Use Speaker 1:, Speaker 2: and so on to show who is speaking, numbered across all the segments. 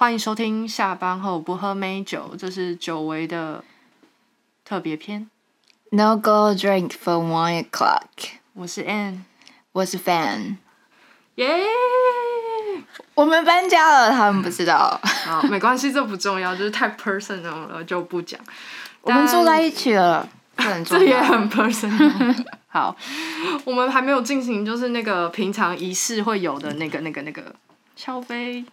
Speaker 1: 欢迎收听下班后不喝美酒，这是久违的特别篇。
Speaker 2: No go drink for one o'clock。
Speaker 1: 我是 Ann，
Speaker 2: 我是 Fan。
Speaker 1: 耶、
Speaker 2: 我们搬家了，他们不知道。
Speaker 1: 好，没关系，这不重要，就是太 personal 了就不讲。
Speaker 2: 我们住在一起了，这很 重要。
Speaker 1: 这也很 personal。好，我们还没有进行，就是那个平常仪式会有的那个、那个、那个敲杯，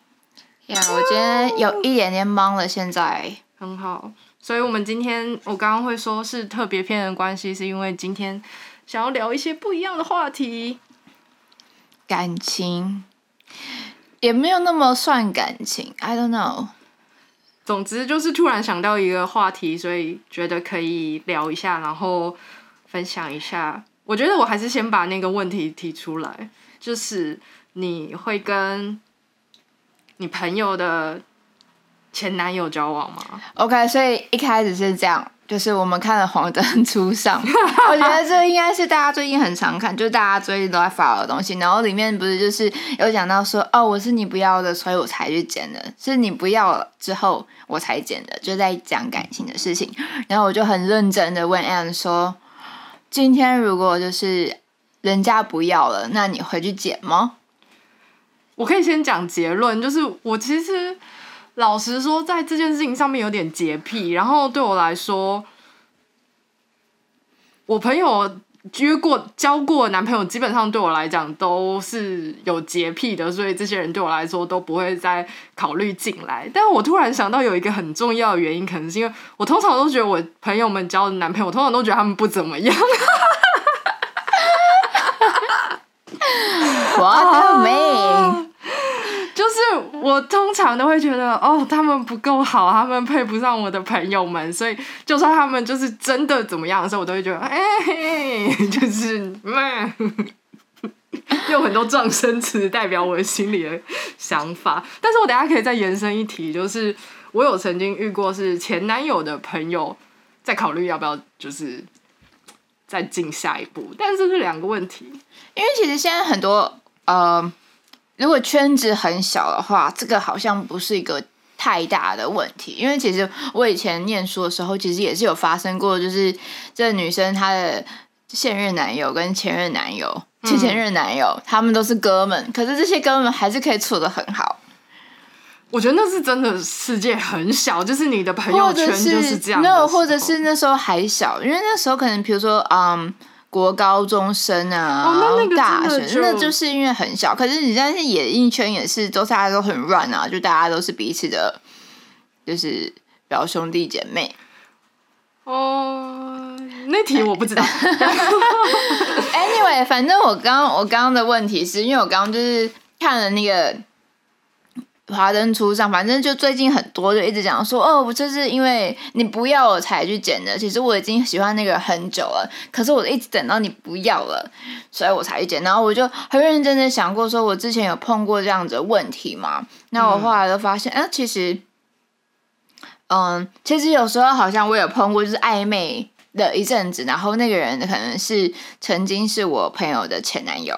Speaker 2: 呀我今天有一点点忙了，现在。
Speaker 1: 很好。所以我们今天我刚刚会说是特别篇的关系，是因为今天想要聊一些不一样的话题。
Speaker 2: 感情也没有那么算感情，I don't know。
Speaker 1: 总之就是突然想到一个话题，所以觉得可以聊一下，然后分享一下。我觉得我还是先把那个问题提出来，就是你会跟你朋友的前男友交往吗
Speaker 2: ？OK，所以一开始是这样，就是我们看了《黄灯初上》，我觉得这应该是大家最近很常看，就是大家最近都在发的东西。然后里面不是就是有讲到说，哦，我是你不要的，所以我才去剪的，是你不要了之后我才剪的，就在讲感情的事情。然后我就很认真的问 Anne 说，今天如果就是人家不要了，那你回去剪吗？
Speaker 1: 我可以先讲结论，就是我其实老实说，在这件事情上面有点洁癖，然后对我来说，我朋友约过、交过男朋友，基本上对我来讲都是有洁癖的，所以这些人对我来说都不会再考虑进来。但我突然想到有一个很重要的原因，可能是因为我通常都觉得我朋友们交的男朋友，通常都觉得他们不怎么样。
Speaker 2: 我的命，
Speaker 1: 就是我通常都会觉得，哦，他们不够好，他们配不上我的朋友们，所以就算他们就是真的怎么样的时候，我都会觉得，哎、就是，嗯用很多撞声词代表我心里的想法。但是我等下可以再延伸一题，就是我有曾经遇过是前男友的朋友在考虑要不要就是再进下一步，但是这是两个问题。
Speaker 2: 因为其实现在很多呃，如果圈子很小的话，这个好像不是一个太大的问题。因为其实我以前念书的时候，其实也是有发生过，就是这个女生她的现任男友跟前任男友、前前任男友，他们都是哥们，可是这些哥们还是可以处的很好。
Speaker 1: 我觉得那是真的世界很小，就是你的朋友圈就是这样的时
Speaker 2: 那或者是那时候还小，因为那时候可能比如说嗯。国高中生啊，
Speaker 1: 哦那那
Speaker 2: 大学，那
Speaker 1: 就
Speaker 2: 就是因为很小。可是你现在是演艺圈也是，都大家都很乱啊，就大家都是彼此的，就是表兄弟姐妹。
Speaker 1: 哦，那题我不知道。
Speaker 2: Anyway，反正我刚我刚刚的问题是因为我刚刚就是看了那个华灯初上，反正就最近很多就一直讲说，哦，我就是因为你不要我才去剪的。其实我已经喜欢那个很久了，可是我一直等到你不要了，所以我才去剪。然后我就很认真的想过，说我之前有碰过这样子的问题嘛？那我后来就发现，哎、其实，嗯，其实有时候好像我有碰过，就是暧昧的一阵子，然后那个人可能是曾经是我朋友的前男友，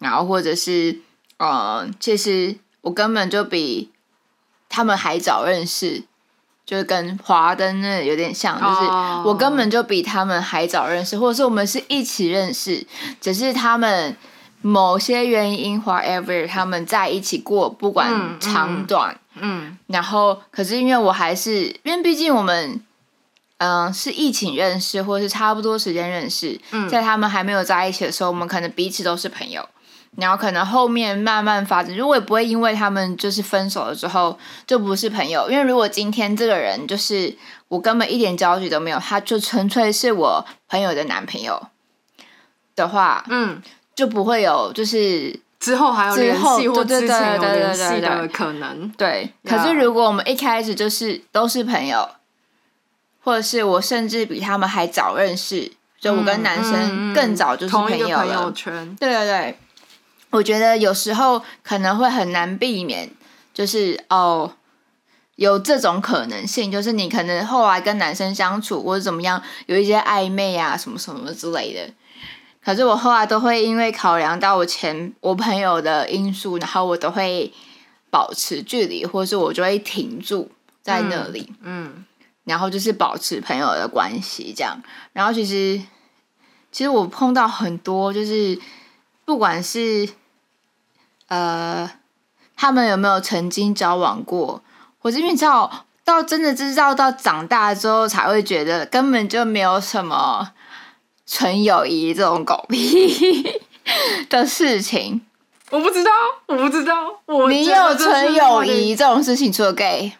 Speaker 2: 然后或者是，嗯，其实我根本就比他们还早认识，就是跟华灯那有点像，就是
Speaker 1: 哦。
Speaker 2: 我根本就比他们还早认识，或者是我们是一起认识，只是他们某些原因，whatever，他们在一起过，不
Speaker 1: 嗯
Speaker 2: 管
Speaker 1: 嗯
Speaker 2: 长短，
Speaker 1: 嗯。
Speaker 2: 然后可是因为我还是，因为毕竟我们。嗯，是疫情认识，或是差不多时间认识，
Speaker 1: 嗯。
Speaker 2: 在他们还没有在一起的时候，我们可能彼此都是朋友，然后可能后面慢慢发展，如果也不会因为他们就是分手了之后就不是朋友，因为如果今天这个人就是我根本一点交集都没有，他就纯粹是我朋友的男朋友的话，
Speaker 1: 嗯，
Speaker 2: 就不会有就是
Speaker 1: 之后还有联系或之前联系的可能。
Speaker 2: 对。可是如果我们一开始就是都是朋友，或者是我甚至比他们还早认识，就我跟男
Speaker 1: 嗯
Speaker 2: 生
Speaker 1: 嗯
Speaker 2: 更早就是
Speaker 1: 同一个
Speaker 2: 友了，
Speaker 1: 朋友圈。
Speaker 2: 对对对，我觉得有时候可能会很难避免，就是哦，有这种可能性，就是你可能后来跟男生相处或者怎么样，有一些暧昧啊什么什么之类的。可是我后来都会因为考量到我前我朋友的因素，然后我都会保持距离，或是我就会停住在那里，
Speaker 1: 嗯
Speaker 2: 然后就是保持朋友的关系这样。然后其实其实我碰到很多，就是不管是呃他们有没有曾经交往过，或者因为你知道到真的知道到长大之后才会觉得根本就没有什么纯友谊这种狗屁 的事情。
Speaker 1: 我不知道，我不知道，我
Speaker 2: 你有纯友谊这种事情，除了 gay，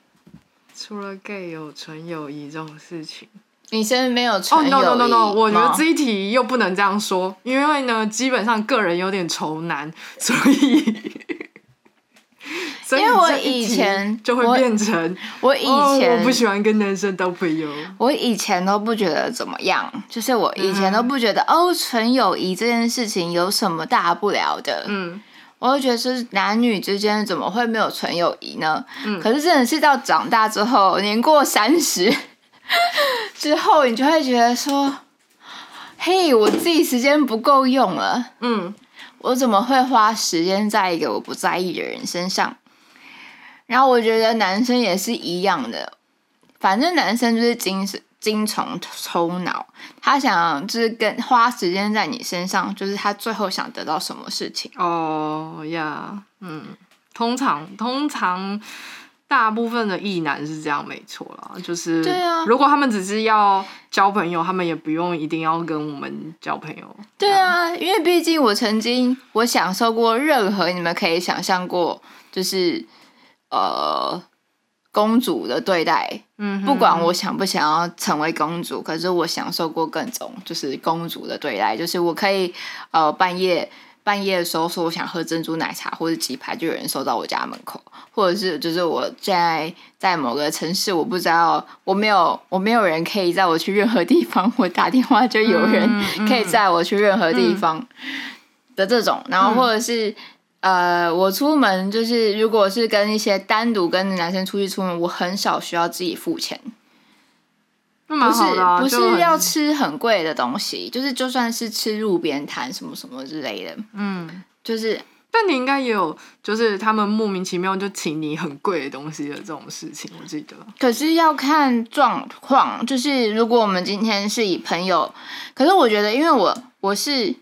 Speaker 1: 除了 gay 有纯友谊这种事情。
Speaker 2: 你身边没有
Speaker 1: 哦、
Speaker 2: 纯
Speaker 1: no
Speaker 2: 友
Speaker 1: no no
Speaker 2: 谊
Speaker 1: no！我觉得
Speaker 2: 吗
Speaker 1: 这一题又不能这样说，因为呢，基本上个人有点愁男，所以，所以
Speaker 2: 因为我以前
Speaker 1: 就会
Speaker 2: 我
Speaker 1: 变成
Speaker 2: 我以
Speaker 1: 哦，
Speaker 2: 前、
Speaker 1: 我不喜欢跟男生当朋友。
Speaker 2: 我以前都不觉得怎么样，就是我以前
Speaker 1: 嗯
Speaker 2: 都不觉得、哦，纯友谊这件事情有什么大不了的。
Speaker 1: 嗯，
Speaker 2: 我就觉得是男女之间怎么会没有纯友谊呢？
Speaker 1: 嗯
Speaker 2: 可是真的是到长大之后，年过三十之后，你就会觉得说，嘿，我自己时间不够用了。
Speaker 1: 嗯
Speaker 2: 我怎么会花时间在一个我不在意的人身上？然后我觉得男生也是一样的，反正男生就是精神精虫抽脑，他想就是跟花时间在你身上，就是他最后想得到什么事情。
Speaker 1: 哦呀，嗯，通常通常大部分的异男是这样，没错啦，就是
Speaker 2: 对啊
Speaker 1: 如果他们只是要交朋友，他们也不用一定要跟我们交朋友。
Speaker 2: 对啊，因为毕竟我曾经我享受过任何你们可以想象过，就是呃公主的对待，
Speaker 1: 嗯，
Speaker 2: 不管我想不想要成为公主，可是我享受过各种就是公主的对待，就是我可以呃半夜半夜的时候说我想喝珍珠奶茶或者鸡排，就有人送到我家门口，或者是就是我现在在某个城市，我不知道我没有我没有人可以载我去任何地方，我打电话就有人 可以载我去任何地方的这种，然后或者是。呃，我出门就是，如果是跟一些单独跟男生出去出门，我很少需要自己付钱。
Speaker 1: 那
Speaker 2: 不是
Speaker 1: 啊、
Speaker 2: 不
Speaker 1: 是
Speaker 2: 要吃很贵的东西，就是就算是吃路边摊什么什么之类的，
Speaker 1: 嗯。
Speaker 2: 就是
Speaker 1: 但你应该也有，就是他们莫名其妙就请你很贵的东西的这种事情，我记得。
Speaker 2: 可是要看状况。就是如果我们今天是以朋友，可是我觉得，因为我我是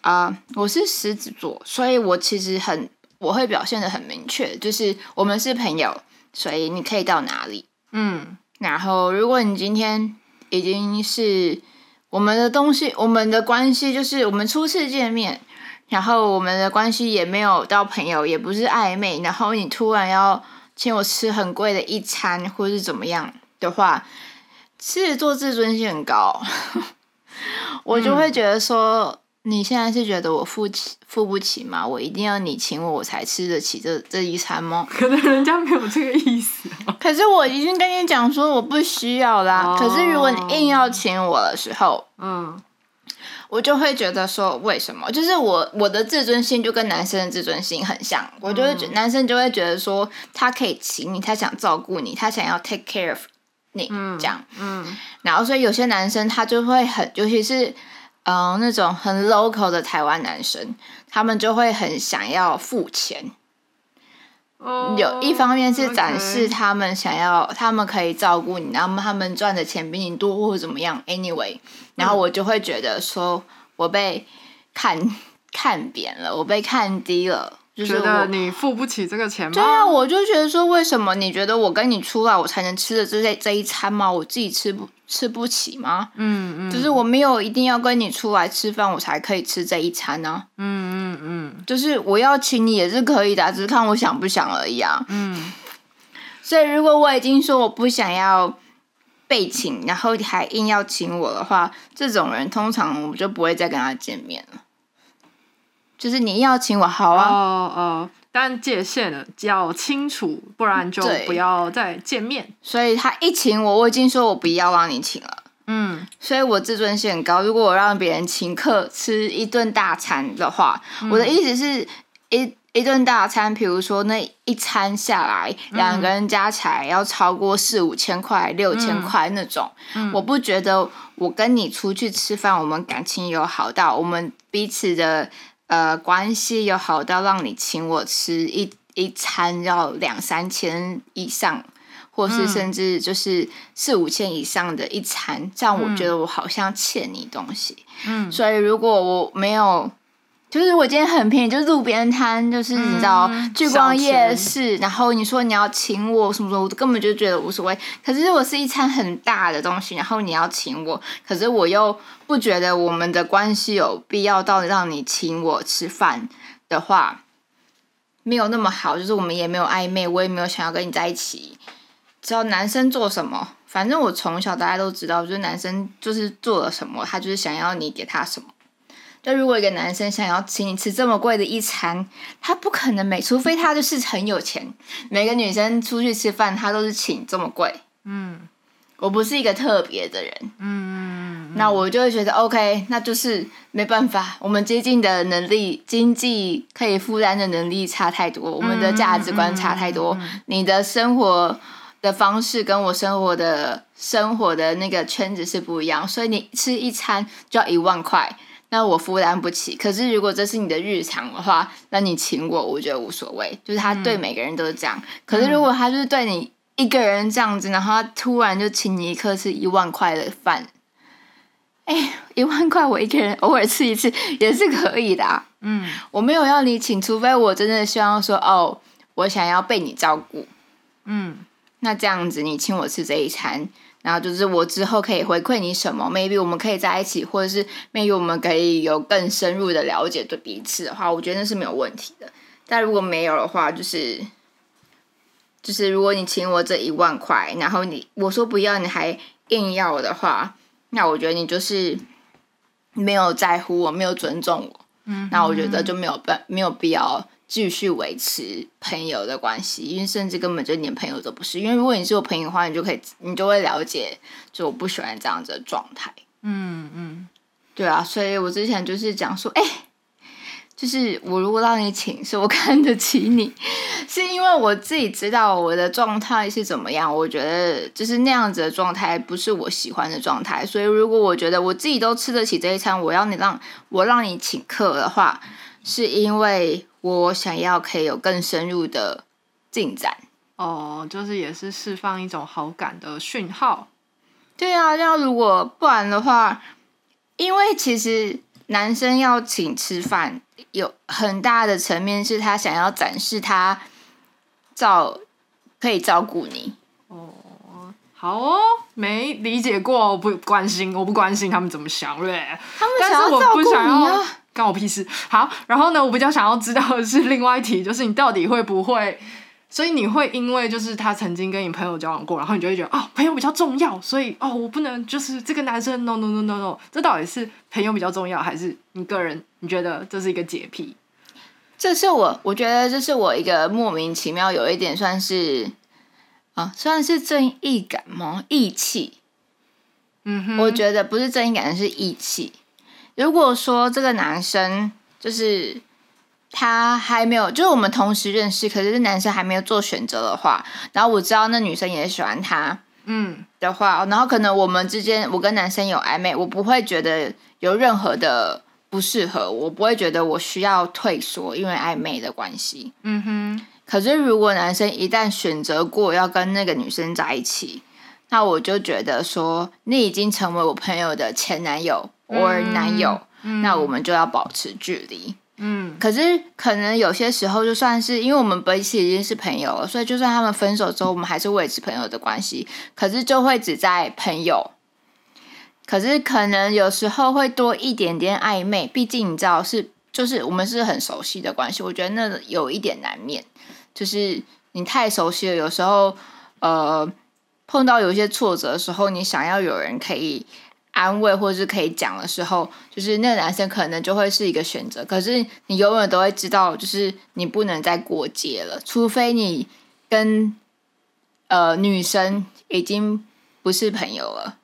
Speaker 2: 啊、我是狮子座，所以我其实很我会表现的很明确，就是我们是朋友，所以你可以到哪里。
Speaker 1: 嗯
Speaker 2: 然后，如果你今天已经是我们的东西，我们的关系就是我们初次见面，然后我们的关系也没有到朋友，也不是暧昧，然后你突然要请我吃很贵的一餐，或是怎么样的话，狮子座自尊心很高，我就会觉得说。你现在是觉得我付起付不起吗？我一定要你请我，我才吃得起这这一餐吗？
Speaker 1: 可能人家没有这个意思、啊。
Speaker 2: 可是我已经跟你讲说我不需要啦。
Speaker 1: 哦
Speaker 2: 可是如果你硬要请我的时候，
Speaker 1: 嗯
Speaker 2: 我就会觉得说为什么？就是我我的自尊心就跟男生的自尊心很像，我就会觉、男生就会觉得说他可以请你，他想照顾你，他想要 take care of 你、这样。
Speaker 1: 嗯
Speaker 2: 然后所以有些男生他就会很，尤其是嗯、呃那种很 local 的台湾男生，他们就会很想要付钱。
Speaker 1: 哦
Speaker 2: 有一方面是展示他们想要，他们可以照顾你，然后他们赚的钱比你多或者怎么样。Anyway，然后我就会觉得说我被看看扁了，我被看低了，就是
Speaker 1: 觉得。你付不起这个钱吗？
Speaker 2: 对啊，我就觉得说，为什么你觉得我跟你出来，我才能吃的这这一餐吗？我自己吃不吃不起吗？
Speaker 1: 嗯嗯，
Speaker 2: 就是我没有一定要跟你出来吃饭，我才可以吃这一餐呢、
Speaker 1: 嗯嗯嗯
Speaker 2: 就是我要请你也是可以的啊，只是看我想不想而已啊。
Speaker 1: 嗯
Speaker 2: 所以如果我已经说我不想要被请，然后你还硬要请我的话，这种人通常我就不会再跟他见面了。就是你要请我，好
Speaker 1: 哦
Speaker 2: 啊，
Speaker 1: 哦哦，但界限了要清楚，不然就不要再见面。
Speaker 2: 所以他一请我，我已经说我不要让你请了。
Speaker 1: 嗯
Speaker 2: 所以我自尊心很高。如果我让别人请客吃一顿大餐的话，我的意思是一一顿大餐，比如说那一餐下来，两个人加起来要超过四五千块、六千块那种，我不觉得我跟你出去吃饭，我们感情有好到我们彼此的呃关系有好到让你请我吃一。一一餐要两三千以上，或是甚至就是四五千以上的一餐，这样我觉得我好像欠你东西。
Speaker 1: 嗯，
Speaker 2: 所以如果我没有，就是我今天很便宜，就是路边摊，就是你知道
Speaker 1: 嗯
Speaker 2: 聚光夜市，然后你说你要请我什么什么，我根本就觉得无所谓。可是如果是一餐很大的东西，然后你要请我，可是我又不觉得我们的关系有必要到让你请我吃饭的话，没有那么好，就是我们也没有暧昧，我也没有想要跟你在一起。只要男生做什么，反正我从小大家都知道，就是男生就是做了什么，他就是想要你给他什么。就如果一个男生想要请你吃这么贵的一餐，他不可能每，除非他就是很有钱。每个女生出去吃饭，他都是请这么贵。
Speaker 1: 嗯
Speaker 2: 我不是一个特别的人，
Speaker 1: 嗯
Speaker 2: 那我就会觉得 OK，那就是没办法，我们接近的能力、经济可以负担的能力差太多，我们的价值观差太多。你的生活的方式跟我生活的生活的那个圈子是不一样，所以你吃一餐就要一万块，那我负担不起。可是如果这是你的日常的话，那你请我，我觉得无所谓，就是他对每个人都是这样。可是如果他就是对你一个人这样子，然后他突然就请你一客吃一万块的饭。哎，一万块我一个人偶尔吃一次也是可以的、啊。
Speaker 1: 嗯
Speaker 2: 我没有要你请，除非我真的希望说，哦，我想要被你照顾。
Speaker 1: 嗯
Speaker 2: 那这样子，你请我吃这一餐，然后就是我之后可以回馈你什么？maybe 我们可以在一起，或者是 maybe 我们可以有更深入的了解对彼此的话，我觉得那是没有问题的。但如果没有的话，就是就是如果你请我这一万块，然后你我说不要，你还硬要的话，那我觉得你就是没有在乎我，没有尊重我。
Speaker 1: 嗯，
Speaker 2: 那我觉得就没有办没有必要继续维持朋友的关系，因为甚至根本就连朋友都不是。因为如果你是我朋友的话，你就可以你就会了解，就我不喜欢这样子的状态。
Speaker 1: 嗯嗯
Speaker 2: 对啊，所以我之前就是讲说，哎、就是我如果让你请，是我看得起你，是因为我自己知道我的状态是怎么样。我觉得就是那样子的状态不是我喜欢的状态，所以如果我觉得我自己都吃得起这一餐，我要你让我让你请客的话，是因为我想要可以有更深入的进展。
Speaker 1: 哦，就是也是释放一种好感的讯号。
Speaker 2: 对啊，要如果不然的话，因为其实男生要请吃饭，有很大的层面是他想要展示他照可以照顾你。
Speaker 1: 哦好哦，没理解过，我不关心，我不关心他们怎么想，嘞？
Speaker 2: 他们
Speaker 1: 但是我
Speaker 2: 想要照顾
Speaker 1: 不想
Speaker 2: 你
Speaker 1: 要
Speaker 2: 啊，
Speaker 1: 干我屁事。好，然后呢，我比较想要知道的是另外一题，就是你到底会不会？所以你会因为就是他曾经跟你朋友交往过，然后你就会觉得哦，朋友比较重要，所以哦，我不能就是这个男生 no no no no no，这到底是朋友比较重要，还是你个人你觉得这是一个洁癖？
Speaker 2: 这是我，我觉得这是我一个莫名其妙，有一点算是啊，算是正义感吗？义气。
Speaker 1: 嗯哼，
Speaker 2: 我觉得不是正义感，是义气。如果说这个男生就是他还没有，就是我们同时认识，可是这男生还没有做选择的话，然后我知道那女生也喜欢他
Speaker 1: 嗯
Speaker 2: 的话，然后可能我们之间我跟男生有暧昧，我不会觉得有任何的不适合，我不会觉得我需要退缩，因为暧昧的关系。
Speaker 1: 嗯哼，
Speaker 2: 可是如果男生一旦选择过要跟那个女生在一起，那我就觉得说，你已经成为我朋友的前男友或男友，那我们就要保持距离。
Speaker 1: 嗯
Speaker 2: 可是可能有些时候，就算是因为我们彼此已经是朋友了，所以就算他们分手之后，我们还是维持朋友的关系。可是就会只在朋友，可是可能有时候会多一点点暧昧，毕竟你知道是就是我们是很熟悉的关系，我觉得那有一点难免，就是你太熟悉了，有时候呃碰到有一些挫折的时候，你想要有人可以安慰或者是可以讲的时候，就是那个男生可能就会是一个选择。可是你永远都会知道，就是你不能再过界了，除非你跟呃女生已经不是朋友了。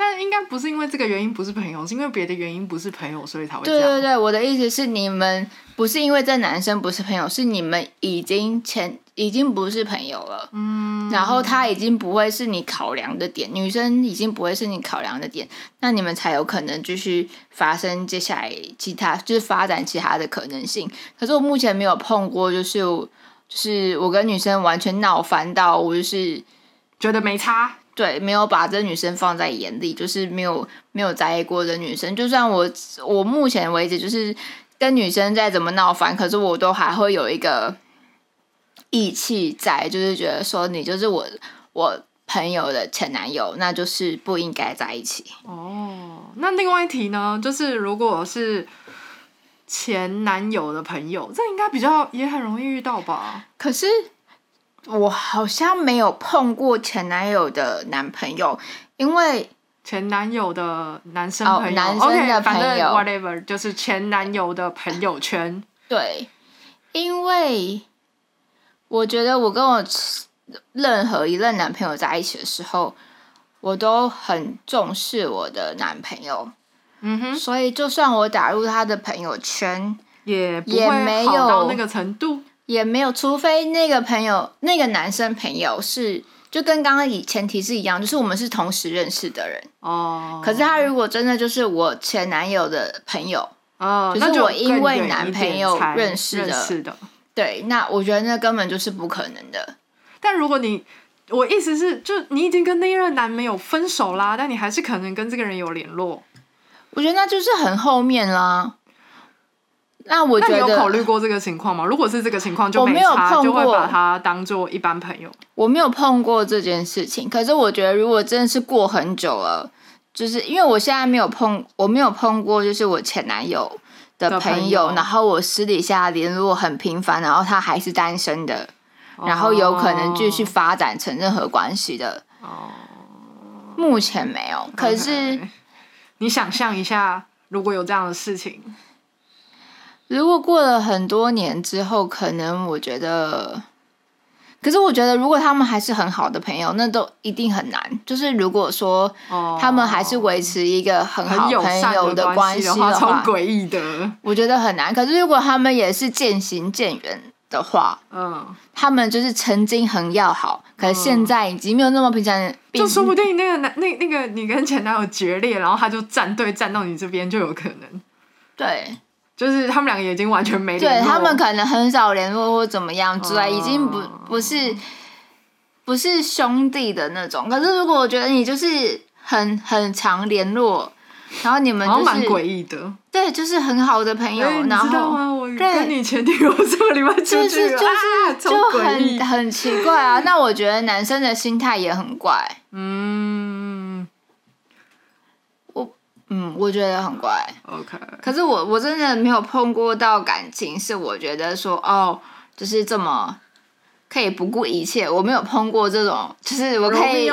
Speaker 1: 但应该不是因为这个原因不是朋友，是因为别的原因不是朋友，所以才会这样。
Speaker 2: 对对对，我的意思是你们不是因为这男生不是朋友，是你们已经前已经不是朋友了。嗯。然后他已经不会是你考量的点，女生已经不会是你考量的点，那你们才有可能继续发生接下来其他就是发展其他的可能性。可是我目前没有碰过，就是就是我跟女生完全闹翻到我就是
Speaker 1: 觉得没差。
Speaker 2: 对，没有把这女生放在眼里，就是没有没有在意过这女生。就算我我目前为止就是跟女生再怎么闹翻，可是我都还会有一个义气在，就是觉得说你就是我我朋友的前男友，那就是不应该在一起。
Speaker 1: 哦，那另外一题呢，就是如果是前男友的朋友，这应该比较也很容易遇到吧？
Speaker 2: 可是。我好像没有碰过前男友的男朋友，因为
Speaker 1: 前男友的男生朋友，
Speaker 2: 男生的朋友
Speaker 1: ，whatever，就是前男友的朋友圈。
Speaker 2: 对，因为我觉得我跟我任何一任男朋友在一起的时候，我都很重视我的男朋友。嗯哼，所以就算我打入他的朋友圈，
Speaker 1: 也也没有到那个程度。
Speaker 2: 也没有，除非那个朋友，那个男生朋友是就跟刚刚以前提是一样，就是我们是同时认识的人哦。可是他如果真的就是我前男友的朋友哦，就是我因为男朋友认识
Speaker 1: 的，
Speaker 2: 对，那我觉得那根本就是不可能的。
Speaker 1: 但如果你，我意思是，就你已经跟那一任男朋友分手啦，但你还是可能跟这个人有联络，
Speaker 2: 我觉得那就是很后面啦。那我觉得
Speaker 1: 有考虑过这个情况吗？如果是这个情况，就没差，就会把他当做一般朋友。
Speaker 2: 我没有碰过这件事情，可是我觉得如果真的是过很久了，就是因为我现在没有碰，我没有碰过，就是我前男友的朋友，然后我私底下联络很频繁，然后他还是单身的，然后有可能继续发展成任何关系的。哦，目前没有。可是
Speaker 1: 你想象一下，如果有这样的事情。
Speaker 2: 如果过了很多年之后，可能我觉得，可是我觉得，如果他们还是很好的朋友，那都一定很难。就是如果说他们还是维持一个很好朋友
Speaker 1: 的
Speaker 2: 关系的
Speaker 1: 话，超诡异的，
Speaker 2: 我觉得很难。可是如果他们也是渐行渐远的话，嗯，他们就是曾经很要好，可是现在已经没有那么平常。
Speaker 1: 就说不定那个男那那个你跟前男友决裂，然后他就站队站到你这边，就有可能。
Speaker 2: 对。
Speaker 1: 就是他们两个已经完全没
Speaker 2: 对他们可能很少联络或怎么样之类，已经不不是不是兄弟的那种。可是如果我觉得你就是很很常联络，然后你们就是
Speaker 1: 蛮诡异的，
Speaker 2: 对，就是很好的朋友。然后
Speaker 1: 跟你前女友这个礼拜出
Speaker 2: 去，就是就很很奇怪啊。那我觉得男生的心态也很怪。嗯。嗯，我觉得很怪。
Speaker 1: OK，
Speaker 2: 可是我我真的没有碰过到感情，是我觉得说哦，就是这么可以不顾一切。我没有碰过这种，就是我可以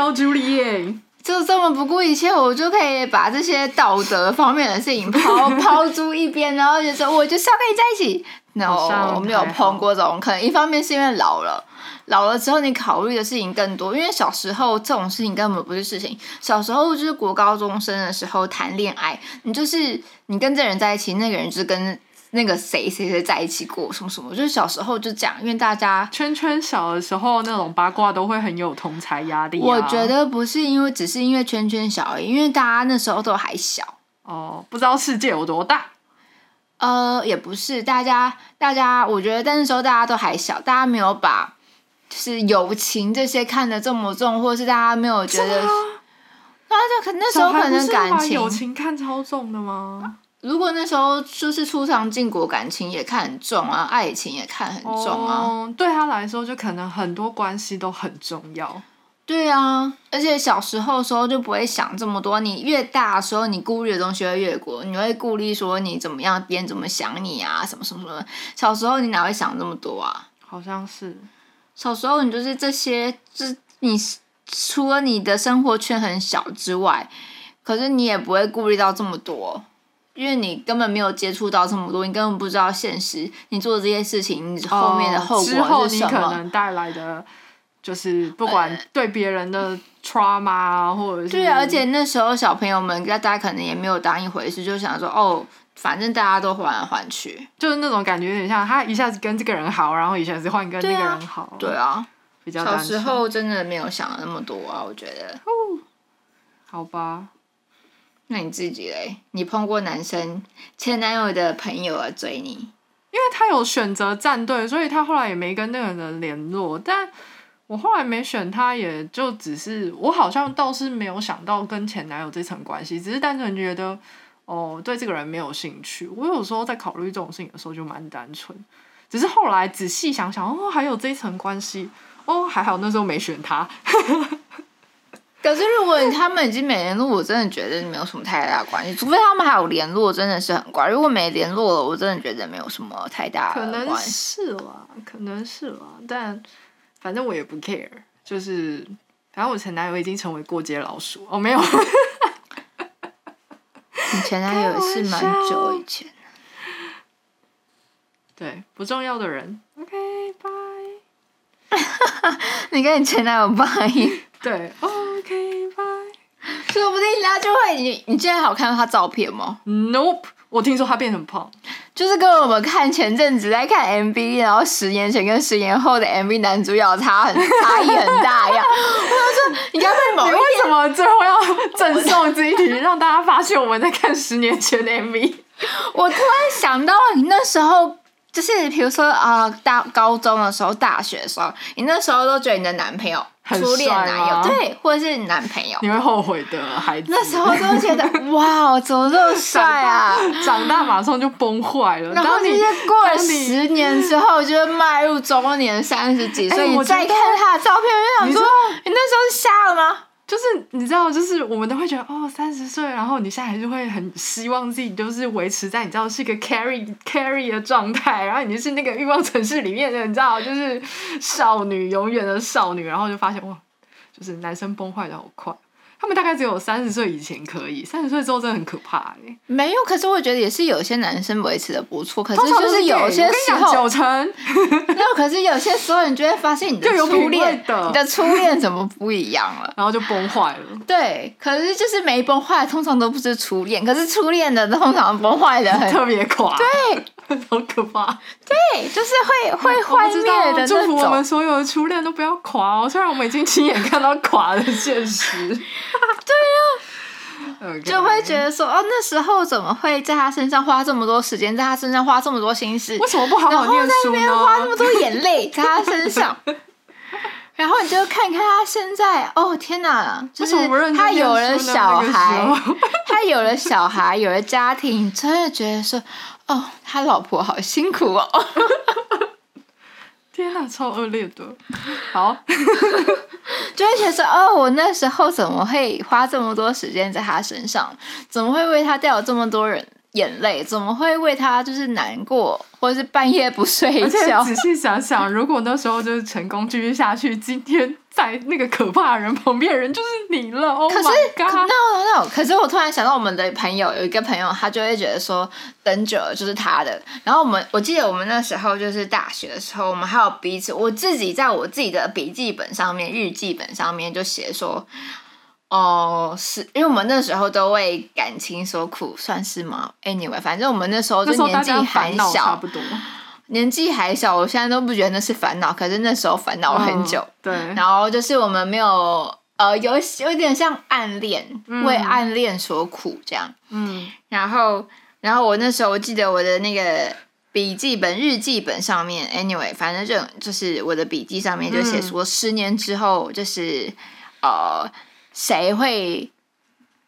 Speaker 2: 就这么不顾一切，我就可以把这些道德方面的事情抛 抛诸一边，然后就说我就是要跟你在一起。No，我没有碰过这种，可能一方面是因为老了。老了之后，你考虑的事情更多，因为小时候这种事情根本不是事情。小时候就是国高中生的时候谈恋爱，你就是你跟这人在一起，那个人就是跟那个谁谁谁在一起过什么什么，就是小时候就这样，因为大家
Speaker 1: 圈圈小的时候那种八卦都会很有同才压力。
Speaker 2: 我觉得不是因为只是因为圈圈小而已，因为大家那时候都还小
Speaker 1: 哦，不知道世界有多大。
Speaker 2: 呃，也不是，大家大家，我觉得那时候大家都还小，大家没有把。就是友情这些看得这么重，或者是大家没有觉得，那就可那时候可能感情
Speaker 1: 友情看超重的吗？
Speaker 2: 如果那时候就是出场禁果，感情也看很重啊，爱情也看很重啊。
Speaker 1: 对他来说，就可能很多关系都很重要。
Speaker 2: 对啊，而且小时候的时候就不会想这么多，你越大的时候，你顾虑的东西会越多，你会顾虑说你怎么样，别人怎么想你啊，什么什么什么。小时候你哪会想这么多啊？
Speaker 1: 好像是。
Speaker 2: 小时候你就是这些，就你除了你的生活圈很小之外，可是你也不会顾虑到这么多，因为你根本没有接触到这么多，你根本不知道现实，你做的这些事情，你后面的后果是什么？
Speaker 1: 之后你可能带来的。就是不管对别人的 trauma 啊，或者是
Speaker 2: 对啊，而且那时候小朋友们，大家可能也没有当一回事，就想说哦，反正大家都换来换去，
Speaker 1: 就是那种感觉有点像他一下子跟这个人好，然后一下子换跟那个人好，
Speaker 2: 对啊，
Speaker 1: 比较
Speaker 2: 小时候真的没有想的那么多啊，我觉得。
Speaker 1: 好吧，
Speaker 2: 那你自己嘞？你碰过男生前男友的朋友啊追你？
Speaker 1: 因为他有选择站队，所以他后来也没跟那个人联络。但我后来没选他，也就只是我好像倒是没有想到跟前男友这层关系，只是单纯觉得哦，对这个人没有兴趣。我有时候在考虑这种事情的时候就蛮单纯，只是后来仔细想想，哦，还有这一层关系，哦，还好那时候没选他。
Speaker 2: 可是，如果他们已经没联络，我真的觉得没有什么太大关系。除非他们还有联络，真的是很怪。如果没联络了，我真的觉得没有什么太大
Speaker 1: 可能是啦，可能是啦，但反正我也不 care。就是，反正我前男友已经成为过街老鼠哦，没有。
Speaker 2: 你前男友是蛮久以前。
Speaker 1: 对，不重要的人。OK，拜。
Speaker 2: 你跟你前男友拜。
Speaker 1: 对，OK，拜。
Speaker 2: 说不定他就会你，你现在好看到他照片吗
Speaker 1: ？Nope，我听说他变很胖，
Speaker 2: 就是跟我们看前阵子在看 MV，然后十年前跟十年后的 MV 男主角差很差异很大一样。我说，你刚才某
Speaker 1: 你为什么最后要赠送这一题，让大家发现我们在看十年前的 MV？
Speaker 2: 我突然想到，你那时候。就是比如说啊，大高中的时候、大学的时候，你那时候都觉得你的男朋友、初恋男友，对，或者是男朋友，
Speaker 1: 你会后悔的孩子。
Speaker 2: 那时候都觉得 哇，怎么这么帅啊！
Speaker 1: 长大马上就崩坏了。
Speaker 2: 然后你过了十年之后，就迈入中年，三十几岁，你再看他的照片，就想说，你那时候是瞎了吗？
Speaker 1: 就是你知道，就是我们都会觉得哦，三十岁，然后你现在还是会很希望自己就是维持在你知道是一个 carry carry 的状态，然后你就是那个欲望城市里面的，你知道，就是少女，永远的少女，然后就发现哇，就是男生崩坏的好快。他们大概只有三十岁以前可以，三十岁之后真的很可怕哎。
Speaker 2: 没有，可是我觉得也是有些男生维持的不错，可是就是有些时候
Speaker 1: 九成。
Speaker 2: 那可是有些时候你就会发现你的 初恋，你的初恋怎么不一样了？
Speaker 1: 然后就崩坏了。
Speaker 2: 对，可是就是没崩坏，通常都不是初恋，可是初恋的通常崩坏的很
Speaker 1: 特别垮。
Speaker 2: 对。
Speaker 1: 好可怕！
Speaker 2: 对，就是会会幻灭的
Speaker 1: 祝福我们所有的初恋都不要垮哦，虽然我们已经亲眼看到垮的现实。
Speaker 2: 对呀，就会觉得说，哦，那时候怎么会在他身上花这么多时间，在他身上花这么多心思？
Speaker 1: 为什么不好好念书
Speaker 2: 呢？花那么多眼泪在他身上，然后你就看看他现在，哦天哪！就是他有了小孩，他有了小孩，有了家庭，真的觉得说。哦，他老婆好辛苦哦！
Speaker 1: 天哪，超恶劣的。好，
Speaker 2: 就会觉得哦，我那时候怎么会花这么多时间在他身上？怎么会为他掉了这么多人？眼泪怎么会为他就是难过，或者是半夜不睡觉？
Speaker 1: 仔细想想，如果那时候就是成功继续下去，今天在那个可怕的人旁边的人就是你了。哦，
Speaker 2: 可是 no no no，可是我突然想到我们的朋友有一个朋友，他就会觉得说等久了就是他的。然后我们我记得我们那时候就是大学的时候，我们还有彼此，我自己在我自己的笔记本上面、日记本上面就写说。哦，是因为我们那时候都为感情所苦，算是吗？Anyway，反正我们那时候就年纪还小，
Speaker 1: 差不多
Speaker 2: 年纪还小，我现在都不觉得那是烦恼，可是那时候烦恼了很久。
Speaker 1: 对，
Speaker 2: 然后就是我们没有呃，有有点像暗恋，为暗恋所苦这样。嗯，然后，然后我那时候我记得我的那个笔记本、日记本上面，Anyway，反正就就是我的笔记上面就写说，十年之后就是呃。谁会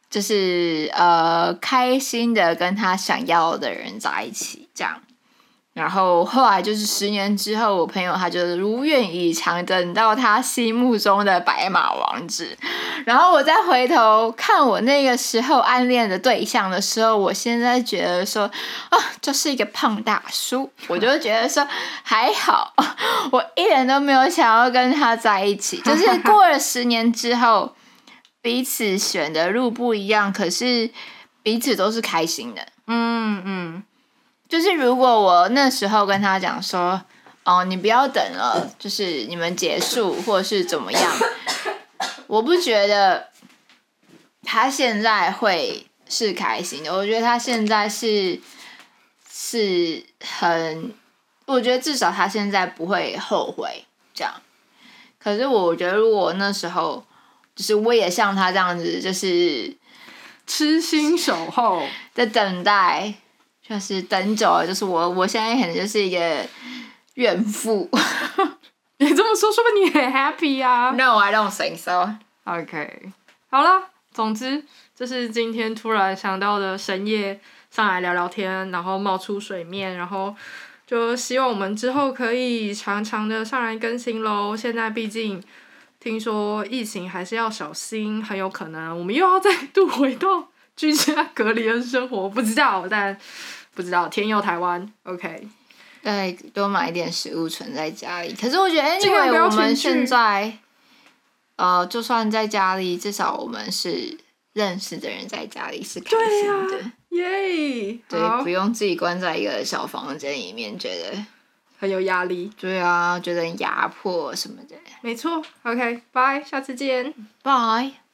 Speaker 2: 就是呃开心的跟他想要的人在一起这样，然后后来就是十年之后，我朋友他就如愿以偿等到他心目中的白马王子，然后我再回头看我那个时候暗恋的对象的时候，我现在觉得说啊，就是一个胖大叔，我就 觉得说还好，我一点都没有想要跟他在一起，就是 过了十年之后。彼此选的路不一样，可是彼此都是开心的。嗯嗯，就是如果我那时候跟他讲说，哦，你不要等了，就是你们结束或者是怎么样，我不觉得他现在会是开心的，我觉得他现在是是很，我觉得至少他现在不会后悔这样。可是我觉得如果那时候，就是我也像他这样子，就是
Speaker 1: 痴心守候，
Speaker 2: 在等待，就是等久了，就是我我现在可能就是一个怨妇。
Speaker 1: 你这么说，说不定你很 happy 啊。
Speaker 2: No, I don't think so.
Speaker 1: OK，好了，总之这是今天突然想到的深夜上来聊聊天，然后冒出水面，然后就希望我们之后可以常常的上来更新喽。现在毕竟听说疫情还是要小心，很有可能我们又要再度回到居家隔离的生活，不知道，但不知道天佑台湾，OK。
Speaker 2: 对，多买一点食物存在家里。可是我觉得
Speaker 1: 尽量不要
Speaker 2: ，anyway，我们现在，呃，就算在家里，至少我们是认识的人在家里是开心的。
Speaker 1: 耶，
Speaker 2: 对，不用自己关在一个小房间里面，觉得
Speaker 1: 很有压力，
Speaker 2: 对啊，觉得很压迫什么的。
Speaker 1: 没错。OK，拜，下次见。
Speaker 2: Bye。